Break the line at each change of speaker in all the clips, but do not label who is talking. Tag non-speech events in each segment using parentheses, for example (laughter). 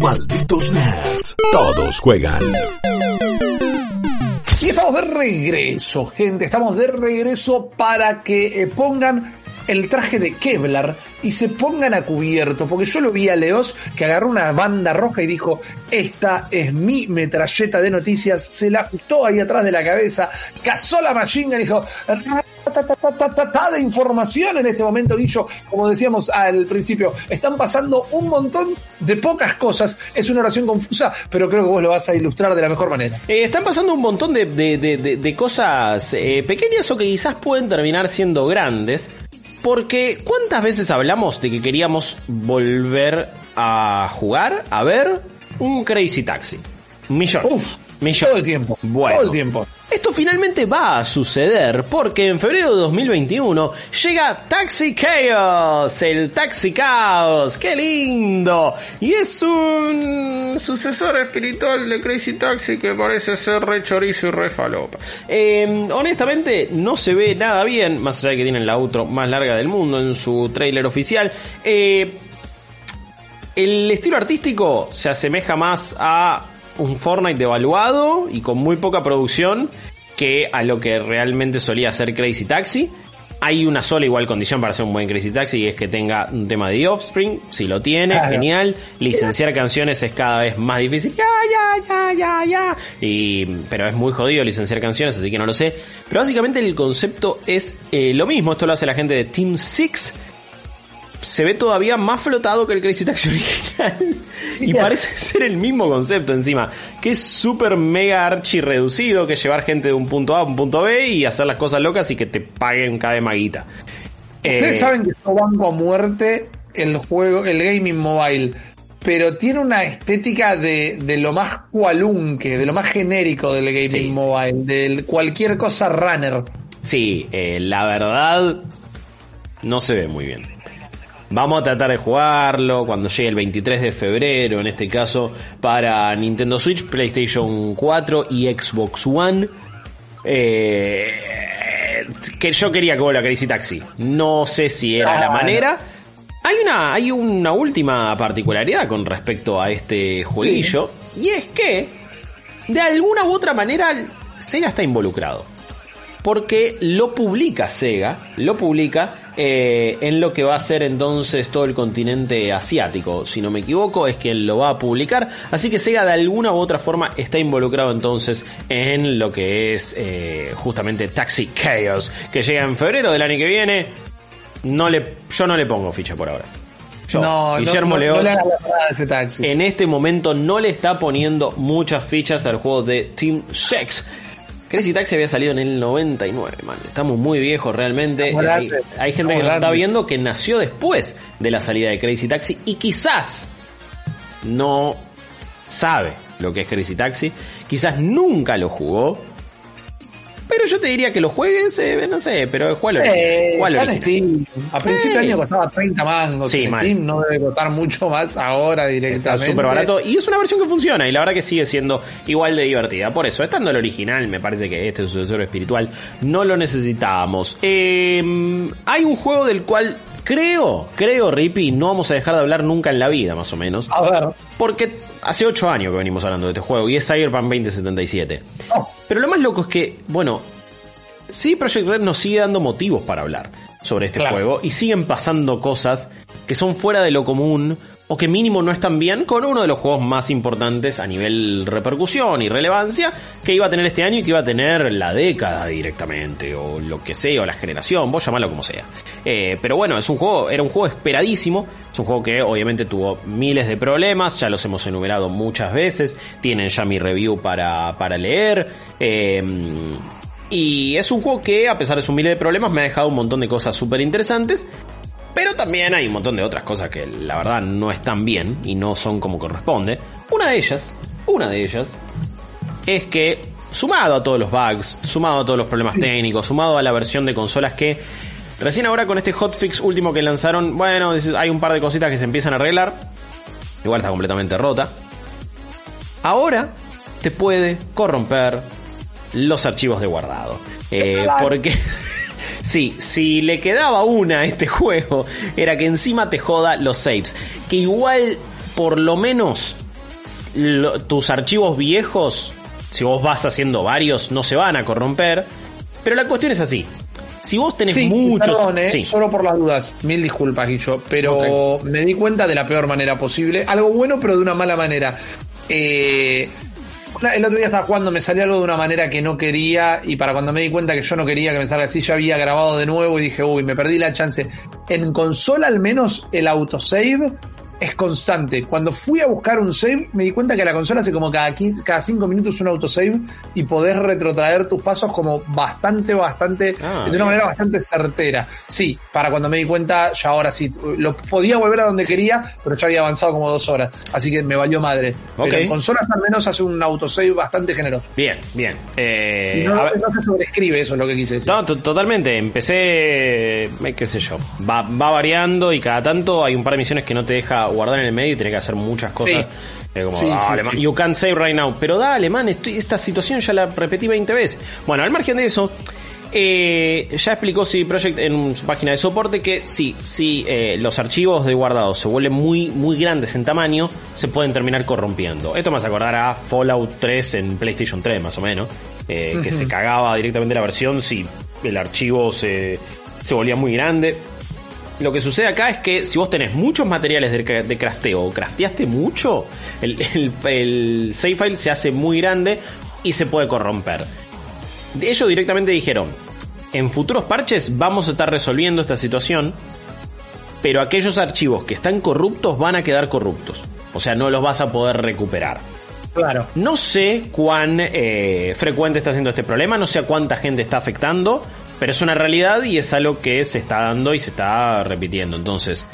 Malditos nerds. Todos juegan.
Y estamos de regreso, gente. Estamos de regreso para que eh, pongan el traje de Kevlar y se pongan a cubierto. Porque yo lo vi a Leos que agarró una banda roja y dijo: Esta es mi metralleta de noticias. Se la ajustó ahí atrás de la cabeza, cazó la machine y dijo: de información en este momento, Guillo. Como decíamos al principio, están pasando un montón de pocas cosas. Es una oración confusa, pero creo que vos lo vas a ilustrar de la mejor manera.
Eh, están pasando un montón de, de- de- de cosas eh, pequeñas o que quizás pueden terminar siendo grandes. Porque ¿cuántas veces hablamos de que queríamos volver a jugar, a ver un Crazy Taxi? Millones.
Uf,
Millones.
todo el tiempo.
Bueno.
Todo el tiempo.
Esto finalmente va a suceder porque en febrero de 2021 llega Taxi Chaos, el Taxi Chaos, qué lindo. Y es un sucesor espiritual de Crazy Taxi que parece ser re chorizo y re falopa. Eh, honestamente no se ve nada bien, más allá de que tienen la outro más larga del mundo en su trailer oficial. Eh, el estilo artístico se asemeja más a un Fortnite devaluado y con muy poca producción que a lo que realmente solía ser Crazy Taxi. Hay una sola igual condición para ser un buen Crazy Taxi y es que tenga un tema de The Offspring. Si lo tiene,
Claro.
genial. Licenciar canciones es cada vez más difícil. Ya, ya, ya, ya, ya. Y, pero es muy jodido licenciar canciones, así que no lo sé. Pero básicamente el concepto es eh, lo mismo. Esto lo hace la gente de Team Six se ve todavía más flotado que el Crazy Taxi original. (laughs) Y parece ser el mismo concepto encima. Que es súper mega archi reducido, que llevar gente de un punto A a un punto B y hacer las cosas locas y que te paguen cada maguita.
Ustedes
Eh,
saben que yo banco a muerte el juego, el gaming mobile, pero tiene una estética de, de lo más cualunque, de lo más genérico del gaming
sí.
mobile, de cualquier cosa runner.
Sí, eh, la verdad no se ve muy bien. Vamos a tratar de jugarlo cuando llegue el 23 de febrero, en este caso, para Nintendo Switch, PlayStation 4 y Xbox One. Eh, que yo quería que vuelva Crazy Taxi. No sé si era la
Ah,
manera. Hay una, hay una última particularidad con respecto a este jueguillo. Y es que, de alguna u otra manera, Sega está involucrado porque lo publica Sega, lo publica eh, en lo que va a ser entonces todo el continente asiático, si no me equivoco, es quien lo va a publicar, así que Sega de alguna u otra forma está involucrado entonces en lo que es eh, justamente Taxi Chaos, que llega en febrero del año que viene. No le, yo no le pongo ficha por ahora. Yo,
no,
Guillermo
no, no,
Leoz,
no le hagas la parada a ese taxi.
en este momento no le está poniendo muchas fichas al juego de Team Sex. Crazy Taxi había salido en el 99, man. Estamos muy viejos realmente.
Estamos
Hay, gente
Estamos
que nos está viendo que nació después de la salida de Crazy Taxi y quizás no sabe lo que es Crazy Taxi. Quizás nunca lo jugó. Pero yo te diría que lo juegues, eh, no sé, pero juega.
Eh, está. A principio de año costaba 30 mangos.
Sí.
Steam no debe costar mucho más ahora
Está
directamente.
súper barato y es una versión que funciona y la verdad que sigue siendo igual de divertida. Por eso, estando el original, me parece que este sucesor espiritual no lo necesitábamos. Eh, hay un juego del cual creo, creo, Rippy, no vamos a dejar de hablar nunca en la vida, más o menos.
A ver.
Porque hace 8 años que venimos hablando de este juego y es Cyberpunk 2077.
Oh,
Pero lo más loco es que, bueno, sí, Project Red nos sigue dando motivos para hablar sobre este
Claro.
juego y siguen pasando cosas que son fuera de lo común o que mínimo no están bien con uno de los juegos más importantes a nivel repercusión y relevancia que iba a tener este año y que iba a tener la década directamente o lo que sea o la generación, vos llamalo como sea. Eh, pero bueno, es un juego, era un juego esperadísimo, es un juego que obviamente tuvo miles de problemas, ya los hemos enumerado muchas veces, tienen ya mi review para, para leer. eh, y es un juego que, a pesar de sus miles de problemas, me ha dejado un montón de cosas súper interesantes. Pero también hay un montón de otras cosas que la verdad no están bien y no son como corresponde. Una de ellas Una de ellas es que, sumado a todos los bugs, sumado a todos los problemas técnicos, sumado a la versión de consolas que recién ahora con este hotfix último que lanzaron, bueno, hay un par de cositas que se empiezan a arreglar. Igual está completamente rota. Ahora te puede corromper los archivos de guardado. Eh, porque (laughs) sí, si le quedaba una a este (laughs) juego, era que encima te joda los saves. Que igual, por lo menos, tus archivos viejos, si vos vas haciendo varios, no se van a corromper. Pero la cuestión es así. Si vos tenés muchos.
Eh, solo por las dudas. Mil disculpas, Guillo. Pero me di cuenta de la peor manera posible. Algo bueno, pero de una mala manera. Eh, el otro día estaba jugando, me salió algo de una manera que no quería y para cuando me di cuenta que yo no quería que me salga así, ya había grabado de nuevo y dije, uy, me perdí la chance. En consola al menos el autosave es constante. Cuando fui a buscar un save, me di cuenta que la consola hace como cada, 15, cada 5 minutos un autosave y podés retrotraer tus pasos como bastante, bastante, ah, de una manera bastante certera. Sí, para cuando me di cuenta, ya ahora sí, lo podía volver a donde quería, pero ya había avanzado como dos horas. Así que me valió madre. Pero en consolas al menos hace un autosave bastante generoso.
Bien, bien. Eh,
no, se sobrescribe eso es lo que quise decir.
No, totalmente. Empecé, eh, qué sé yo, va, va variando y cada tanto hay un par de misiones que no te deja guardar en el medio y tener que hacer muchas cosas. como, you can't save right now. Pero dale, man, esta situación ya la repetí 20 veces. Bueno, al margen de eso, eh, ya explicó CD Projekt en su página de soporte que sí, si eh, los archivos de guardado se vuelven muy, muy grandes en tamaño, se pueden terminar corrompiendo. Esto me hace acordar a Fallout 3 en PlayStation 3, más o menos, eh, que se cagaba directamente la versión si el archivo se, se volvía muy grande. Lo que sucede acá es que si vos tenés muchos materiales de, de crafteo o crafteaste mucho, el, el, save file se hace muy grande y se puede corromper. Ellos directamente dijeron, en futuros parches vamos a estar resolviendo esta situación, pero aquellos archivos que están corruptos van a quedar corruptos. O sea, no los vas a poder recuperar.
Claro.
No sé cuán eh, frecuente está siendo este problema, no sé a cuánta gente está afectando, pero es una realidad y es algo que se está dando y se está repitiendo. Entonces,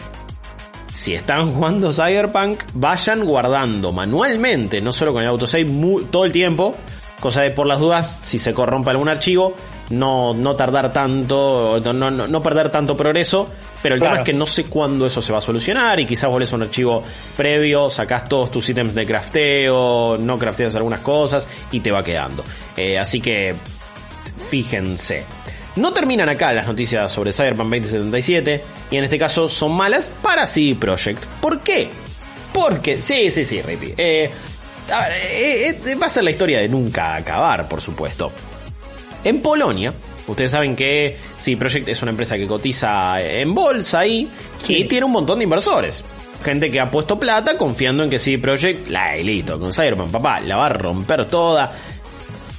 si están jugando Cyberpunk, vayan guardando manualmente, no solo con el autosave, todo el tiempo. Cosa de por las dudas, si se corrompe algún archivo, no, no tardar tanto, no, no, perder tanto progreso. Pero el tema es que no sé cuándo eso se va a solucionar y quizás vuelves a un archivo previo, sacás todos tus ítems de crafteo, no crafteas algunas cosas y te va quedando. Eh, así que fíjense. No terminan acá las noticias sobre Cyberpunk 2077 y en este caso son malas para CD Projekt. ¿Por qué? Porque, sí, sí, sí, Rippy. Eh, eh, eh, va a ser la historia de nunca acabar, por supuesto. En Polonia, ustedes saben que CD Projekt es una empresa que cotiza en bolsa ahí y tiene un montón de inversores. Gente que ha puesto plata confiando en que CD Projekt, la elito, con Cyberpunk, papá, la va a romper toda.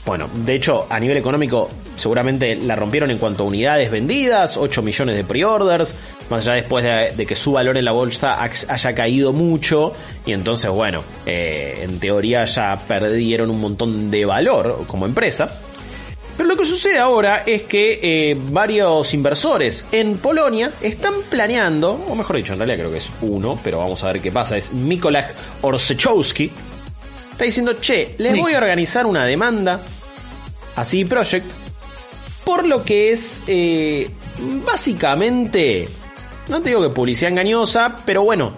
Bueno, de hecho, a nivel económico, seguramente la rompieron en cuanto a unidades vendidas, 8 millones de pre-orders, más allá después de, que su valor en la bolsa haya caído mucho, y entonces, bueno, eh, en teoría ya perdieron un montón de valor como empresa. Pero lo que sucede ahora es que eh, varios inversores en Polonia están planeando, o mejor dicho, en realidad creo que es uno, pero vamos a ver qué pasa, es Mikolaj Orsechowski, está diciendo, che, les voy a organizar una demanda a CD Projekt por lo que es eh, básicamente, no te digo que publicidad engañosa, pero bueno,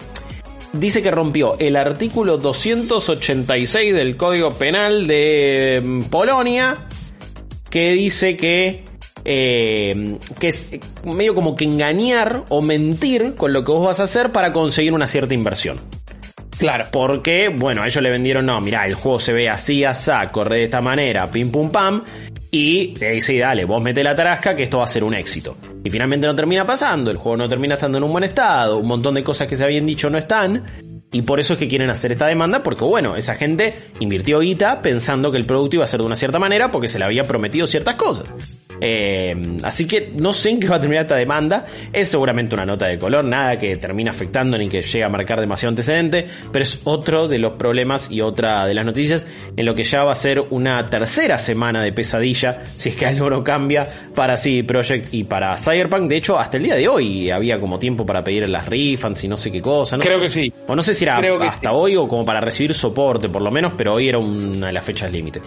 dice que rompió el artículo 286 del Código Penal de mm, Polonia, que dice que, eh, que es medio como que engañar o mentir con lo que vos vas a hacer para conseguir una cierta inversión. Claro. Porque, bueno, a ellos le vendieron, no, mira, el juego se ve así, asá, corre de esta manera, pim pum pam. Y le dice, dale, vos mete la tarasca que esto va a ser un éxito. Y finalmente no termina pasando, el juego no termina estando en un buen estado, un montón de cosas que se habían dicho no están. Y por eso es que quieren hacer esta demanda, porque bueno, esa gente invirtió guita pensando que el producto iba a ser de una cierta manera porque se le había prometido ciertas cosas. Eh, así que no sé en qué va a terminar esta demanda. Es seguramente una nota de color, nada que termine afectando ni que llegue a marcar demasiado antecedente, pero es otro de los problemas y otra de las noticias en lo que ya va a ser una tercera semana de pesadilla, si es que algo no cambia, para CD Projekt y para Cyberpunk. De hecho, hasta el día de hoy había como tiempo para pedir las refunds y no sé qué cosa. ¿no?
Creo que sí.
O no sé si era
Creo
hasta
sí.
hoy o como para recibir soporte, por lo menos, pero hoy era una de las fechas límite.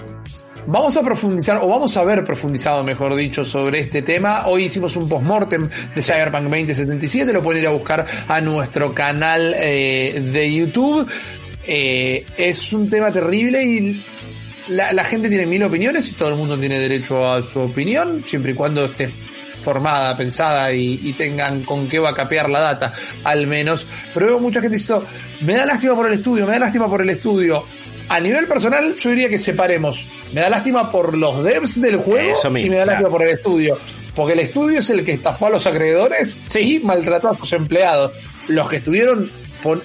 Vamos a profundizar, o vamos a haber profundizado, mejor dicho, sobre este tema. Hoy hicimos un postmortem de Cyberpunk 2077, lo pueden ir a buscar a nuestro canal eh, de YouTube. Eh, es un tema terrible y la, gente tiene mil opiniones y todo el mundo tiene derecho a su opinión, siempre y cuando esté formada, pensada y, tengan con qué vacapear la data, al menos. Pero veo mucha gente diciendo, me da lástima por el estudio, me da lástima por el estudio. A nivel personal, yo diría que separemos. Me da lástima por los devs del juego
Eso mismo,
y me da
claro.
lástima por el estudio. Porque el estudio es el que estafó a los acreedores y maltrató a sus empleados. Los que estuvieron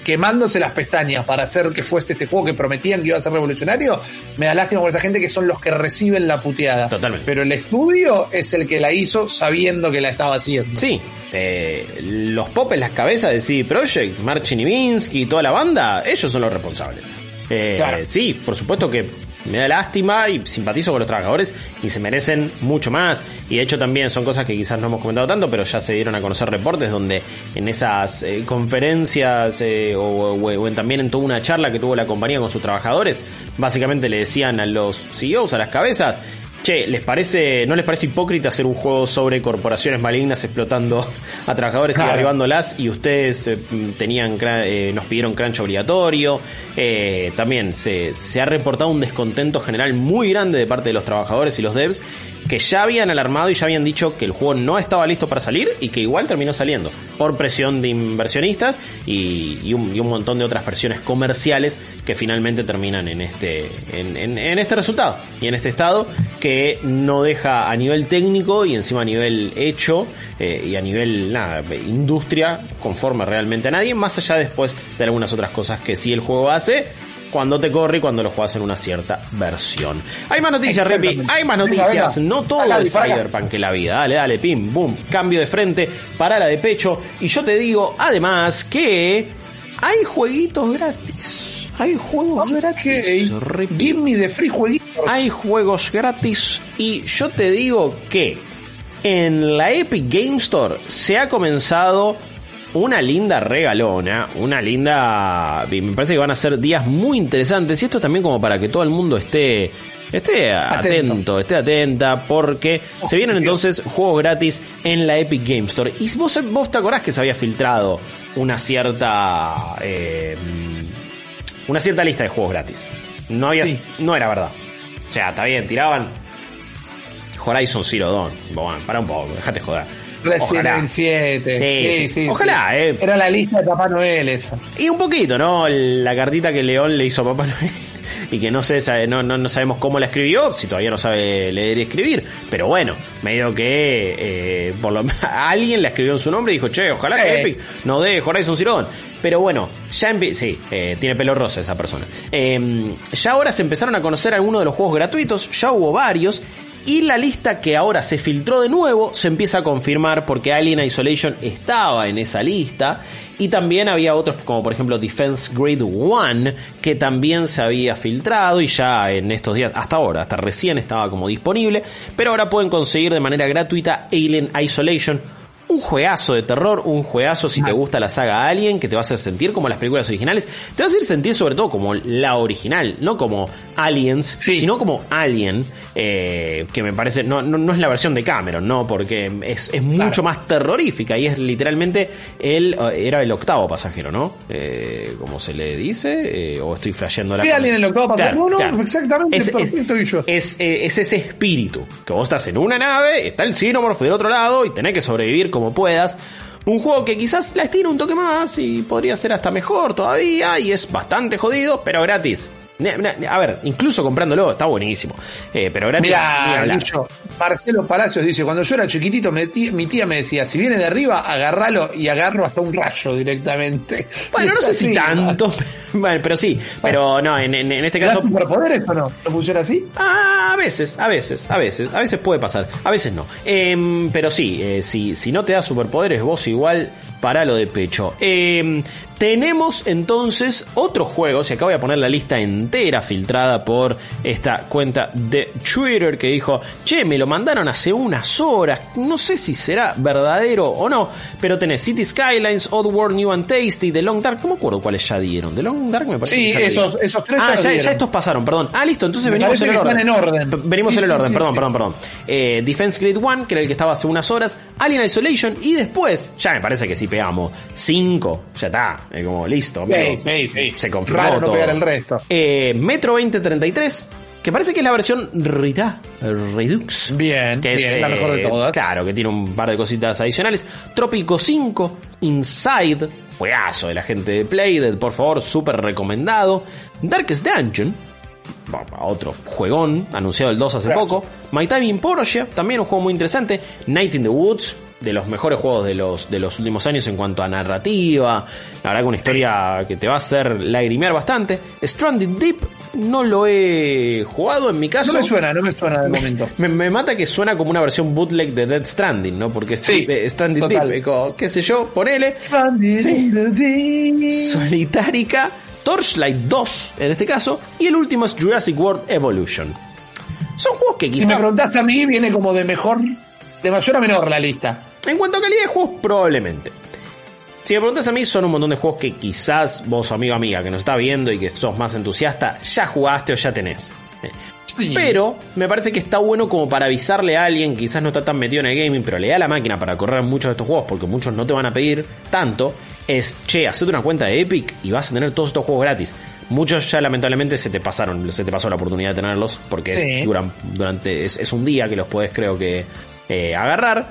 quemándose las pestañas para hacer que fuese este juego que prometían que iba a ser revolucionario, me da lástima por esa gente que son los que reciben la puteada.
Totalmente.
Pero el estudio es el que la hizo sabiendo que la estaba haciendo.
Sí, eh, los pop en las cabezas de CD Projekt, Marcin Ivinsky y toda la banda, ellos son los responsables. Eh,
Claro.
Sí, por supuesto que me da lástima y simpatizo con los trabajadores y se merecen mucho más. Y de hecho también son cosas que quizás no hemos comentado tanto, pero ya se dieron a conocer reportes donde en esas eh, conferencias eh, o, o- o en- también en toda una charla que tuvo la compañía con sus trabajadores, básicamente le decían a los CEOs, a las cabezas, Che, ¿les parece, no les parece hipócrita hacer un juego sobre corporaciones malignas explotando a trabajadores y derribándolas y ustedes eh, tenían eh, nos pidieron crunch obligatorio? Eh, también se, se ha reportado un descontento general muy grande de parte de los trabajadores y los devs que ya habían alarmado y ya habían dicho que el juego no estaba listo para salir y que igual terminó saliendo por presión de inversionistas y, y un, montón de otras versiones comerciales que finalmente terminan en este en este resultado y en este estado que no deja a nivel técnico y encima a nivel hecho eh, y a nivel nada, industria conforme realmente a nadie más allá después de algunas otras cosas que sí el juego hace cuando te corre y cuando lo juegas en una cierta versión. Hay más noticias, Repi. Hay más noticias.
venga.
No todo
Acá,
es. Cyberpunk en la vida. Dale, dale, pim, boom. Cambio de frente, parala de pecho. Y yo te digo, además, que hay jueguitos gratis. Hay juegos gratis.
Ok.
Repi.
Give me the free jueguito.
Hay juegos gratis. Y yo te digo que en la Epic Game Store se ha comenzado una linda regalona, una linda... y Me parece que van a ser días muy interesantes y esto también como para que todo el mundo esté... Esté atento,
Atento.
esté atenta, porque
Oh,
se vienen entonces juegos gratis en la Epic Game Store. Y vos, vos te acordás que se había filtrado una cierta... eh, una cierta lista de juegos gratis. No había,
Sí.
no era verdad. O sea, está bien, tiraban Horizon Zero Dawn. Bueno, para un poco, déjate joder.
Resident. Evil 7.
Sí, sí. Ojalá, eh.
Era la lista de Papá Noel esa.
Y un poquito, ¿no? La cartita que León le hizo a Papá (laughs) Noel. Y que no sé, no, no, no sabemos cómo la escribió, si todavía no sabe leer y escribir. Pero bueno, medio que eh, por lo (laughs) alguien la escribió en su nombre y dijo, che, ojalá que. Epic no dé Horizon Zero Dawn. Pero bueno, ya sí, eh, tiene pelo rosa esa persona. Eh, ya ahora se empezaron a conocer algunos de los juegos gratuitos, ya hubo varios. Y la lista que ahora se filtró de nuevo se empieza a confirmar porque Alien Isolation estaba en esa lista y también había otros como por ejemplo Defense Grade 1 que también se había filtrado y ya en estos días, hasta ahora, hasta recién estaba como disponible, pero ahora pueden conseguir de manera gratuita Alien Isolation. Un juegazo de terror, un juegazo si te gusta la saga Alien, que te va a hacer sentir como las películas originales. Te va a hacer sentir sobre todo como la original, no como Aliens,
Sí.
sino como Alien, eh, que me parece, no, no, no es la versión de Cameron, no, porque es, es mucho más terrorífica y es literalmente el, eh, era el octavo pasajero, ¿no? Eh, como se le dice, eh, o estoy flasheando la
Sí, Alien, el octavo pasajero. No, no, exactamente,
es,
perfecto,
es-
y yo.
es, es ese espíritu, que vos estás en una nave, está el xenomorfo del otro lado y tenés que sobrevivir como puedas. Un juego que quizás la estira un toque más y podría ser hasta mejor todavía y es bastante jodido, pero gratis. A ver, incluso comprándolo está buenísimo. Eh, pero gratis. hablar.
Guillo, Marcelo Palacios dice, cuando yo era chiquitito, mi tía, mi tía me decía, si viene de arriba, agarralo y agarro hasta un rayo directamente. (laughs)
Bueno, no sé si tanto, (laughs) bueno, pero sí. Pero no, en, en- en este
¿Te da
caso.
superpoderes o no? ¿No funciona así?
Ah, a veces, a veces, a veces, a veces puede pasar, a veces no. Em, pero sí, eh, si, si no te da superpoderes, vos igual paralo de pecho. Em, tenemos entonces otros juegos, y acá voy a poner la lista entera filtrada por esta cuenta de Twitter que dijo, che, me lo mandaron hace unas horas, no sé si será verdadero o no, pero tenés City Skylines, Oddworld New and Tasty, The Long Dark, no me acuerdo cuáles ya dieron, The Long Dark me parece
Sí,
que ya
esos- esos tres
Ah,
ya
ya, estos pasaron, perdón. Ah, listo, entonces
Me
venimos en el orden.
en
Venimos
Sí,
en el orden,
sí,
perdón,
sí.
perdón, perdón. Eh, Defense Grid 1, que era el que estaba hace unas horas. Alien Isolation y después, ya me parece que si pegamos 5, ya está. Es como listo.
sí, sí.
Se confirmó
Raro no
todo.
pegar el resto.
Eh, Metro 2033, que parece que es la versión Rita, Redux.
Bien,
que
bien, la mejor de
eh,
todas.
Claro, que tiene un par de cositas adicionales. Trópico 5, Inside, juegazo de la gente de Playdead, por favor, súper recomendado. Darkest Dungeon, otro juegón, anunciado el 2 hace poco. My Time in Porsche, también un juego muy interesante. Night in the Woods, de los mejores juegos de los, de los últimos años en cuanto a narrativa. La verdad que una historia que te va a hacer lagrimear bastante. Stranded Deep, no lo he jugado en mi caso.
No me suena, no me suena de momento.
Me, me mata que suena como una versión bootleg de Dead Stranding, ¿no? Porque
Sí,
eh, Stranded. Deep, eh, qué sé yo, ponele.
Stranded
Sí. Solitárica, Torchlight 2 en este caso, y el último es Jurassic World Evolution. Son juegos que
Si
quizás,
me preguntás a mí, viene como de mejor, de mayor a menor la lista.
en cuanto a calidad de juegos, probablemente. Si me preguntas a mí, son un montón de juegos que quizás vos, amigo amiga, que nos está viendo y que sos más entusiasta, ya jugaste o ya tenés. Eh, Pero me parece que está bueno como para avisarle a alguien que quizás no está tan metido en el gaming, pero le da la máquina para correr muchos de estos juegos, porque muchos no te van a pedir tanto, es, che, hacete una cuenta de Epic y vas a tener todos estos juegos gratis. Muchos ya lamentablemente se te pasaron, se te pasó la oportunidad de tenerlos, porque
Sí.
duran durante, es, es un día que los puedes creo que eh, agarrar.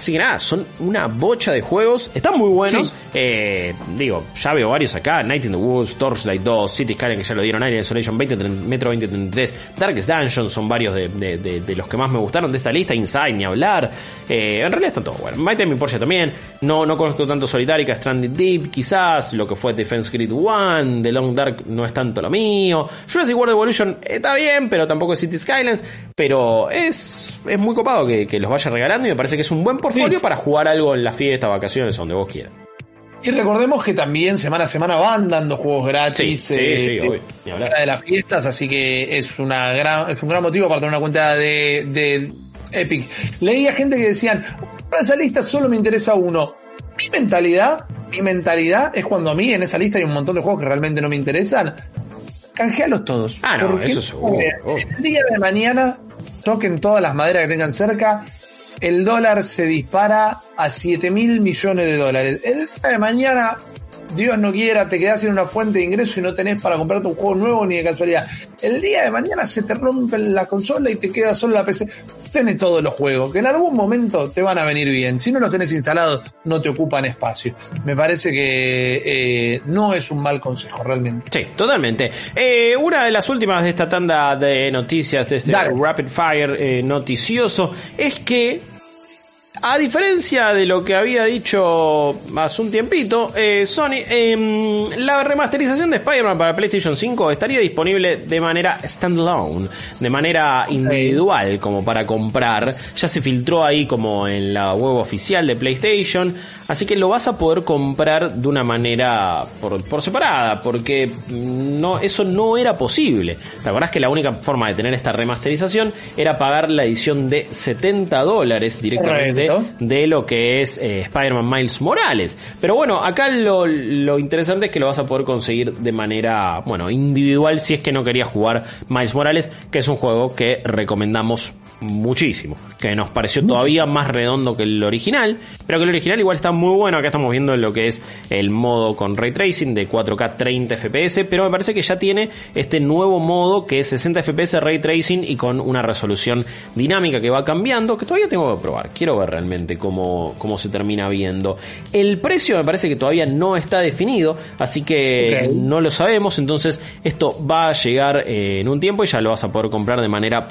Así que nada, son una bocha de juegos. Están muy buenos.
Sí.
Eh, digo, ya veo varios acá. Night in the Woods, Torchlight 2, City Skyline que ya lo dieron, Alien Isolation 20, Metro 2033, Darkest Dungeon son varios de, de- de- de los que más me gustaron de esta lista. Inside, ni hablar. Eh, en realidad está todo bueno. My Time in Porsche también. No, no conozco tanto Solitárica, Stranded Deep, quizás. Lo que fue Defense Grid 1, The Long Dark no es tanto lo mío. Jurassic World Evolution está bien, pero tampoco es City Skylines. Pero es, es muy copado que, que los vaya regalando y me parece que es un buen portfolio
Sí.
para jugar algo en las fiestas, vacaciones, donde vos quieras.
Y recordemos que también semana a semana van dando juegos gratis
Sí, sí,
eh,
sí,
de las fiestas, así que es una gran, es un gran motivo para tener una cuenta de, de Epic. Leía gente que decían, para esa lista solo me interesa uno. Mi mentalidad, mi mentalidad es cuando a mí en esa lista hay un montón de juegos que realmente no me interesan. Canjealos todos.
Ah, no, eso seguro.
El día de mañana, toquen todas las maderas que tengan cerca, el dólar se dispara a 7 mil millones de dólares. El día de mañana, Dios no quiera, te quedas sin una fuente de ingreso y no tenés para comprarte un juego nuevo ni de casualidad. El día de mañana se te rompe la consola y te queda solo la PC. Tenés todos los juegos, que en algún momento te van a venir bien. Si no los tenés instalados, no te ocupan espacio. Me parece que eh, no es un mal consejo, realmente.
Sí, totalmente. Eh, una de las últimas de esta tanda de noticias, de este
Dale.
Rapid Fire eh, noticioso, es que, a diferencia de lo que había dicho hace un tiempito, eh, Sony, em, la remasterización de Spider-Man para PlayStation 5 estaría disponible de manera standalone, de manera individual, como para comprar. Ya se filtró ahí como en la web oficial de PlayStation, así que lo vas a poder comprar de una manera por, por separada, porque no, eso no era posible. ¿Te acordás que la única forma de tener esta remasterización era pagar la edición de 70 dólares directamente
Correcto.
de lo que es eh, Spider-Man Miles Morales? Pero bueno, acá lo, lo interesante es que lo vas a poder conseguir de manera, bueno, individual si es que no querías jugar Miles Morales, que es un juego que recomendamos muchísimo, que nos pareció todavía más redondo que el original, pero que el original igual está muy bueno, acá estamos viendo lo que es el modo con ray tracing de 4K 30 FPS, pero me parece que ya tiene este nuevo modo que es 60 FPS ray tracing y con una resolución dinámica que va cambiando, que todavía tengo que probar, quiero ver realmente cómo, cómo se termina viendo. El precio me parece que todavía no está definido, así que no lo sabemos, entonces esto va a llegar eh, en un tiempo y ya lo vas a poder comprar de manera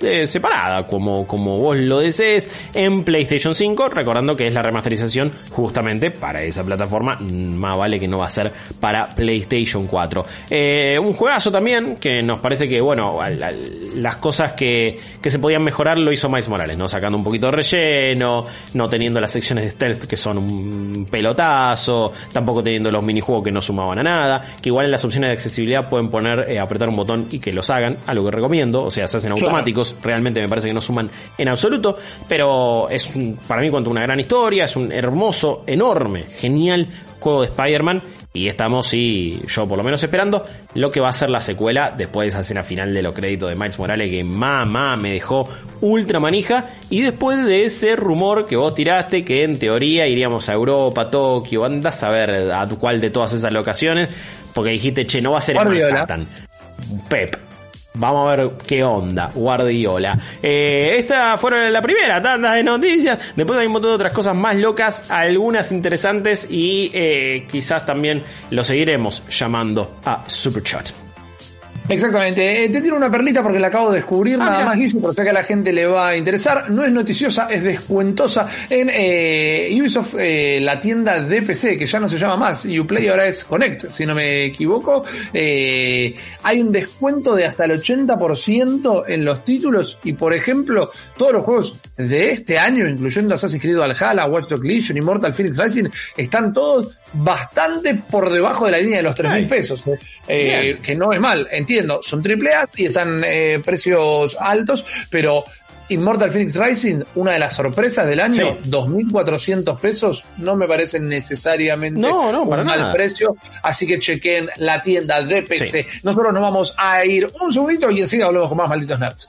eh, separada, como, como vos lo desees, en PlayStation 5, recordando que es la remasterización justamente para esa plataforma, mm, más vale que no va a ser para PlayStation 4. Eh, un juegazo también, que nos parece que, bueno, al- al- las cosas que, que se podían mejorar lo hizo Miles Morales, ¿no? Sacando un poquito de relleno, no teniendo las secciones de stealth que son un pelotazo, tampoco teniendo los minijuegos que no sumaban a nada, que igual en las opciones de accesibilidad pueden poner, eh, apretar un botón y que los hagan, algo que recomiendo, o sea, se hacen
Claro.
Realmente me parece que no suman en absoluto, pero es un- para mí cuenta una gran historia, es un hermoso, enorme, genial juego de Spider-Man y estamos, y yo por lo menos esperando, lo que va a ser la secuela después de esa escena final de los créditos de Miles Morales que mamá me dejó ultra manija y después de ese rumor que vos tiraste que en teoría iríamos a Europa, Tokio, andas a ver a cuál de todas esas locaciones, porque dijiste, che, no va a ser en. Manhattan. Pep. Vamos a ver qué onda, Guardiola. Eh, esta fueron la primera tanda de noticias. Después hay un montón de otras cosas más locas, algunas interesantes y eh, quizás también lo seguiremos llamando a Superchat.
Exactamente. Eh, te tiro una perlita porque la acabo de descubrir, nada
mira.
más, Guillo, pero sé que a la gente le va a interesar. No es noticiosa, es descuentosa en eh, Ubisoft, eh, la tienda de PC, que ya no se llama más Uplay, ahora es Connect, si no me equivoco. Eh, hay un descuento de hasta el 80% en los títulos y, por ejemplo, todos los juegos de este año, incluyendo Assassin's Creed Valhalla, Watch Dogs Legion y Mortal Phoenix Rising, están todos bastante por debajo de la línea de los 3
Ay.
mil pesos. eh. Eh, que no es mal, entiendo, son triple A y están eh, precios altos, pero Immortal Phoenix Rising, una de las sorpresas del año,
Sí.
2.400 pesos, no me parece necesariamente
No, no, para
un mal
nada.
precio, así que chequen la tienda de PC. Nosotros nos vamos a ir un segundito y enseguida volvemos con más malditos nerds.